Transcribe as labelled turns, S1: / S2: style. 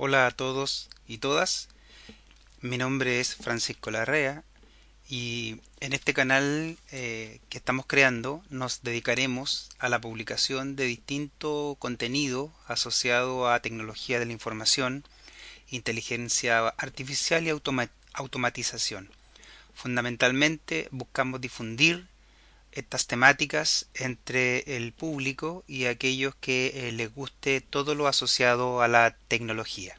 S1: Hola a todos y todas, mi nombre es Francisco Larrea y en este canal eh, que estamos creando nos dedicaremos a la publicación de distinto contenido asociado a tecnología de la información, inteligencia artificial y automatización. Fundamentalmente buscamos difundir estas temáticas entre el público y aquellos que eh, les guste todo lo asociado a la tecnología.